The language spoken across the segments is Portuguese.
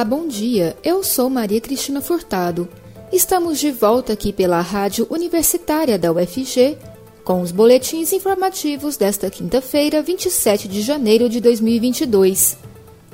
Olá, bom dia. Eu sou Maria Cristina Furtado. Estamos de volta aqui pela Rádio Universitária da UFG com os boletins informativos desta quinta-feira, 27 de janeiro de 2022.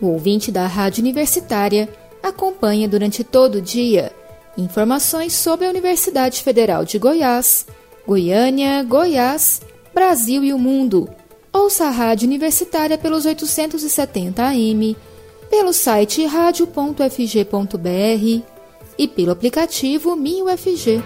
O ouvinte da Rádio Universitária acompanha durante todo o dia informações sobre a Universidade Federal de Goiás, Goiânia, Goiás, Brasil e o mundo. Ouça a Rádio Universitária pelos 870 AM pelo site radio.fg.br e pelo aplicativo MinUFG.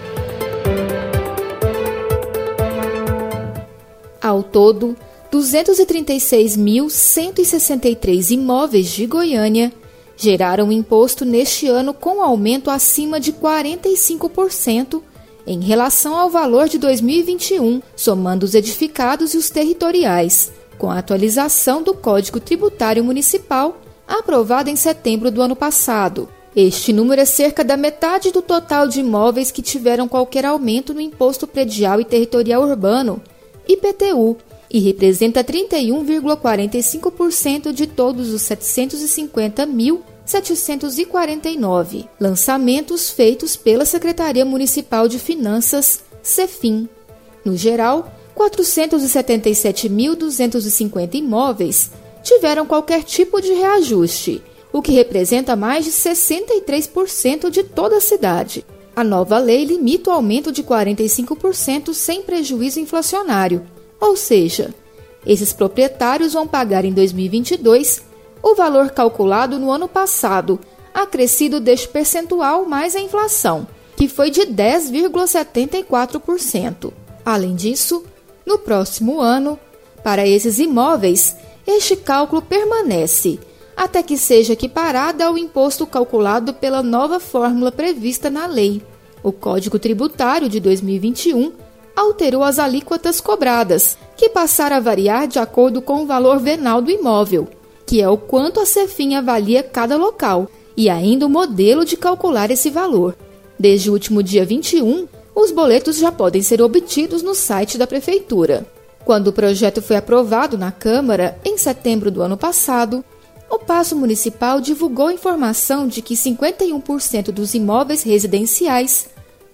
Ao todo, 236.163 imóveis de Goiânia geraram imposto neste ano com aumento acima de 45% em relação ao valor de 2021, somando os edificados e os territoriais, com a atualização do Código Tributário Municipal aprovada em setembro do ano passado. Este número é cerca da metade do total de imóveis que tiveram qualquer aumento no Imposto Predial e Territorial Urbano, IPTU, e representa 31,45% de todos os 750.749 lançamentos feitos pela Secretaria Municipal de Finanças, CEFIM. No geral, 477.250 imóveis tiveram qualquer tipo de reajuste, o que representa mais de 63% de toda a cidade. A nova lei limita o aumento de 45% sem prejuízo inflacionário, ou seja, esses proprietários vão pagar em 2022 o valor calculado no ano passado, acrescido deste percentual mais a inflação, que foi de 10,74%. Além disso, no próximo ano, para esses imóveis, este cálculo permanece até que seja equiparada ao imposto calculado pela nova fórmula prevista na lei. O Código Tributário de 2021 alterou as alíquotas cobradas, que passaram a variar de acordo com o valor venal do imóvel, que é o quanto a Cefim avalia cada local, e ainda o modelo de calcular esse valor. Desde o último dia 21, os boletos já podem ser obtidos no site da Prefeitura. Quando o projeto foi aprovado na Câmara, em setembro do ano passado, o Paço Municipal divulgou informação de que 51% dos imóveis residenciais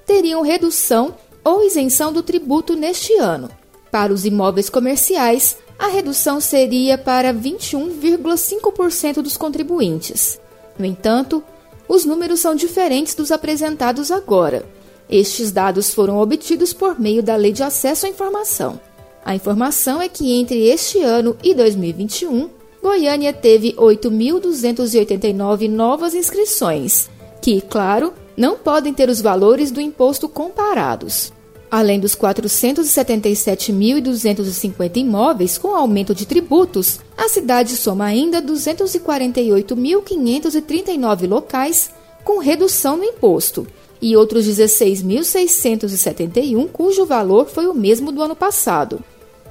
teriam redução ou isenção do tributo neste ano. Para os imóveis comerciais, a redução seria para 21,5% dos contribuintes. No entanto, os números são diferentes dos apresentados agora. Estes dados foram obtidos por meio da Lei de Acesso à Informação. A informação é que entre este ano e 2021, Goiânia teve 8.289 novas inscrições, que, claro, não podem ter os valores do imposto comparados. Além dos 477.250 imóveis com aumento de tributos, a cidade soma ainda 248.539 locais com redução no imposto e outros 16.671 cujo valor foi o mesmo do ano passado.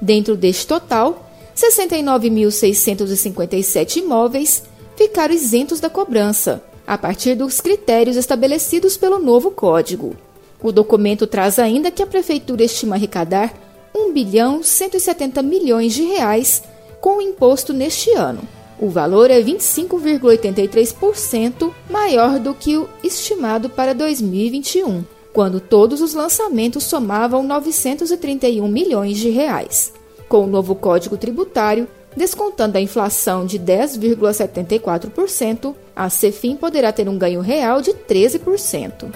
Dentro deste total, 69.657 imóveis ficaram isentos da cobrança, a partir dos critérios estabelecidos pelo novo Código. O documento traz ainda que a Prefeitura estima arrecadar 1 bilhão 170 milhões de reais com o imposto neste ano. O valor é 25,83% maior do que o estimado para 2021 quando todos os lançamentos somavam 931 milhões de reais. Com o novo Código Tributário, descontando a inflação de 10,74%, a Cefim poderá ter um ganho real de 13%.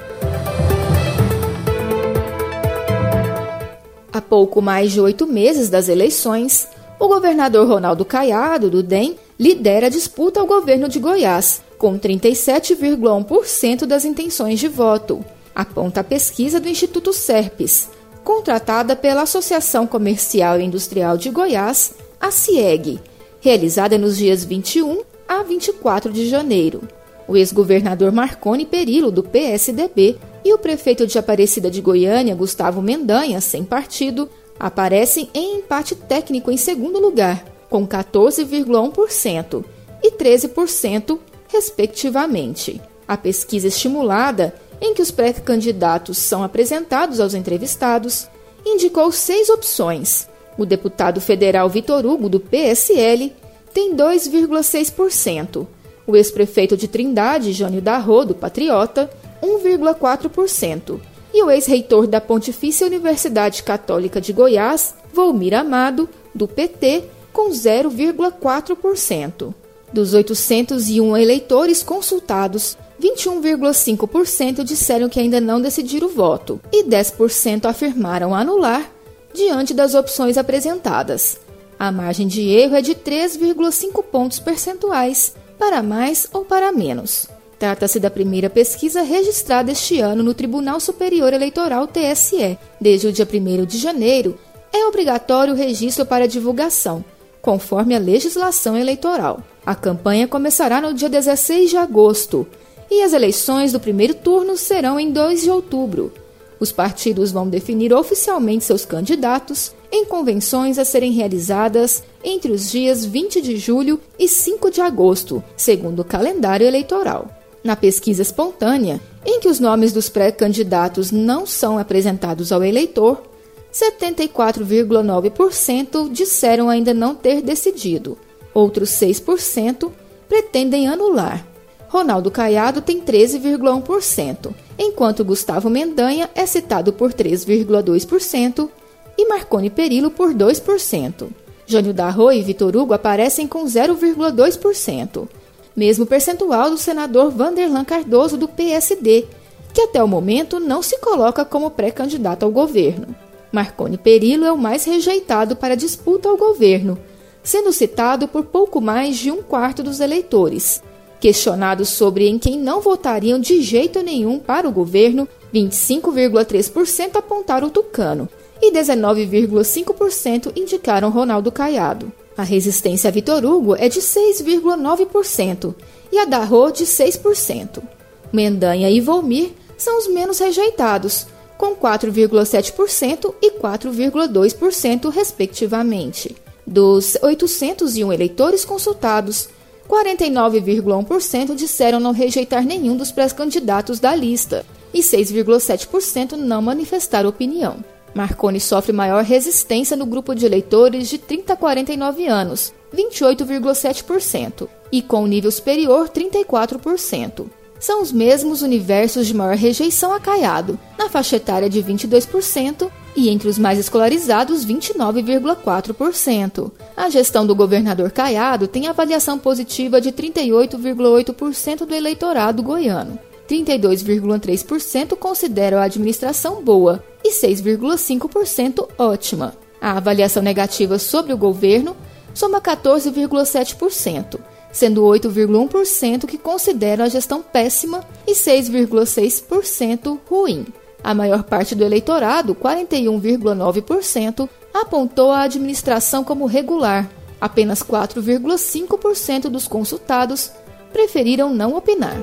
Há pouco mais de oito meses das eleições, o governador Ronaldo Caiado, do DEM, lidera a disputa ao governo de Goiás, com 37,1% das intenções de voto aponta a pesquisa do Instituto Serpes, contratada pela Associação Comercial e Industrial de Goiás, a CIEG, realizada nos dias 21 a 24 de janeiro. O ex-governador Marconi Perillo, do PSDB, e o prefeito de Aparecida de Goiânia, Gustavo Mendanha, sem partido, aparecem em empate técnico em segundo lugar, com 14,1% e 13%, respectivamente. A pesquisa estimulada em que os pré-candidatos são apresentados aos entrevistados, indicou seis opções. O deputado federal Vitor Hugo, do PSL, tem 2,6%. O ex-prefeito de Trindade, Jânio Darro, do Patriota, 1,4%. E o ex-reitor da Pontifícia Universidade Católica de Goiás, Volmir Amado, do PT, com 0,4%. Dos 801 eleitores consultados, 21,5% disseram que ainda não decidiram o voto e 10% afirmaram anular diante das opções apresentadas. A margem de erro é de 3,5 pontos percentuais, para mais ou para menos. Trata-se da primeira pesquisa registrada este ano no Tribunal Superior Eleitoral TSE. Desde o dia 1 de janeiro, é obrigatório o registro para divulgação, conforme a legislação eleitoral. A campanha começará no dia 16 de agosto e as eleições do primeiro turno serão em 2 de outubro. Os partidos vão definir oficialmente seus candidatos em convenções a serem realizadas entre os dias 20 de julho e 5 de agosto, segundo o calendário eleitoral. Na pesquisa espontânea, em que os nomes dos pré-candidatos não são apresentados ao eleitor, 74,9% disseram ainda não ter decidido. Outros 6% pretendem anular. Ronaldo Caiado tem 13,1%, enquanto Gustavo Mendanha é citado por 3,2% e Marconi Perillo por 2%. Jânio Darro e Vitor Hugo aparecem com 0,2%, mesmo percentual do senador Vanderlan Cardoso do PSD, que até o momento não se coloca como pré-candidato ao governo. Marconi Perillo é o mais rejeitado para disputa ao governo, sendo citado por pouco mais de um quarto dos eleitores, Questionados sobre em quem não votariam de jeito nenhum para o governo, 25,3% apontaram o Tucano e 19,5% indicaram Ronaldo Caiado. A resistência a Vitor Hugo é de 6,9% e a da Rô de 6%. Mendanha e Volmir são os menos rejeitados, com 4,7% e 4,2%, respectivamente. Dos 801 eleitores consultados, 49,1% disseram não rejeitar nenhum dos pré-candidatos da lista e 6,7% não manifestaram opinião. Marconi sofre maior resistência no grupo de eleitores de 30 a 49 anos, 28,7%, e com nível superior, 34%. São os mesmos universos de maior rejeição a Caiado, na faixa etária de 22% e entre os mais escolarizados, 29,4%. A gestão do governador Caiado tem avaliação positiva de 38,8% do eleitorado goiano. 32,3% consideram a administração boa e 6,5% ótima. A avaliação negativa sobre o governo soma 14,7%, sendo 8,1% que consideram a gestão péssima e 6,6% ruim. A maior parte do eleitorado, 41,9%, apontou a administração como regular. Apenas 4,5% dos consultados preferiram não opinar.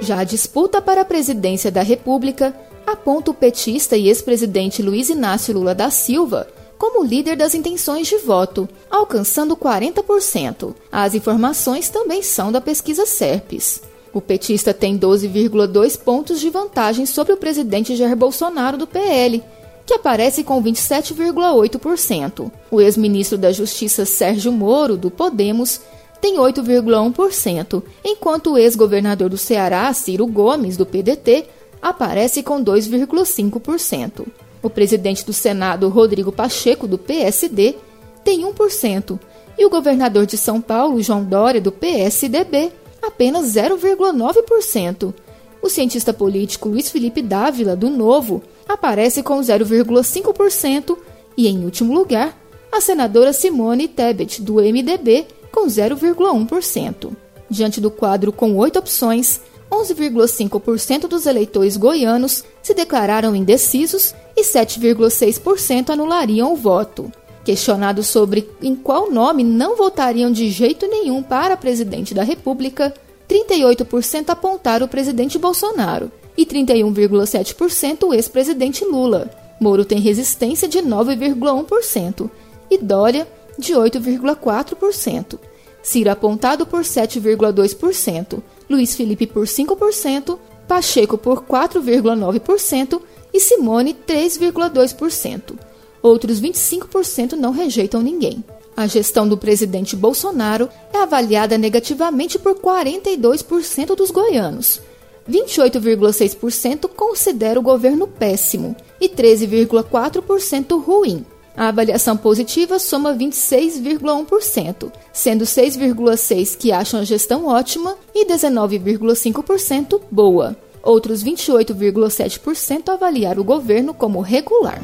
Já a disputa para a presidência da República aponta o petista e ex-presidente Luiz Inácio Lula da Silva como líder das intenções de voto, alcançando 40%. As informações também são da pesquisa SERPES. O petista tem 12,2 pontos de vantagem sobre o presidente Jair Bolsonaro do PL, que aparece com 27,8%. O ex-ministro da Justiça Sérgio Moro, do Podemos, tem 8,1%, enquanto o ex-governador do Ceará, Ciro Gomes, do PDT, aparece com 2,5%. O presidente do Senado, Rodrigo Pacheco, do PSD, tem 1%, e o governador de São Paulo, João Dória, do PSDB, apenas 0,9%. O cientista político Luiz Felipe Dávila, do Novo, aparece com 0,5% e, em último lugar, a senadora Simone Tebet, do MDB, com 0,1%. Diante do quadro com oito opções, 11,5% dos eleitores goianos se declararam indecisos e 7,6% anulariam o voto. Questionados sobre em qual nome não votariam de jeito nenhum para presidente da República, 38% apontaram o presidente Bolsonaro e 31,7% o ex-presidente Lula. Moro tem resistência de 9,1% e Dória de 8,4%. Ciro apontado por 7,2%, Luiz Felipe por 5%, Pacheco por 4,9% e Simone 3,2%. Outros 25% não rejeitam ninguém. A gestão do presidente Bolsonaro é avaliada negativamente por 42% dos goianos. 28,6% considera o governo péssimo e 13,4% ruim. A avaliação positiva soma 26,1%, sendo 6,6% que acham a gestão ótima e 19,5% boa. Outros 28,7% avaliaram o governo como regular.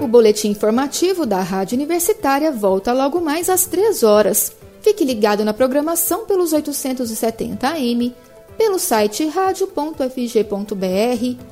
O boletim informativo da Rádio Universitária volta logo mais às 3 horas. Fique ligado na programação pelos 870 AM, pelo site radio.fg.br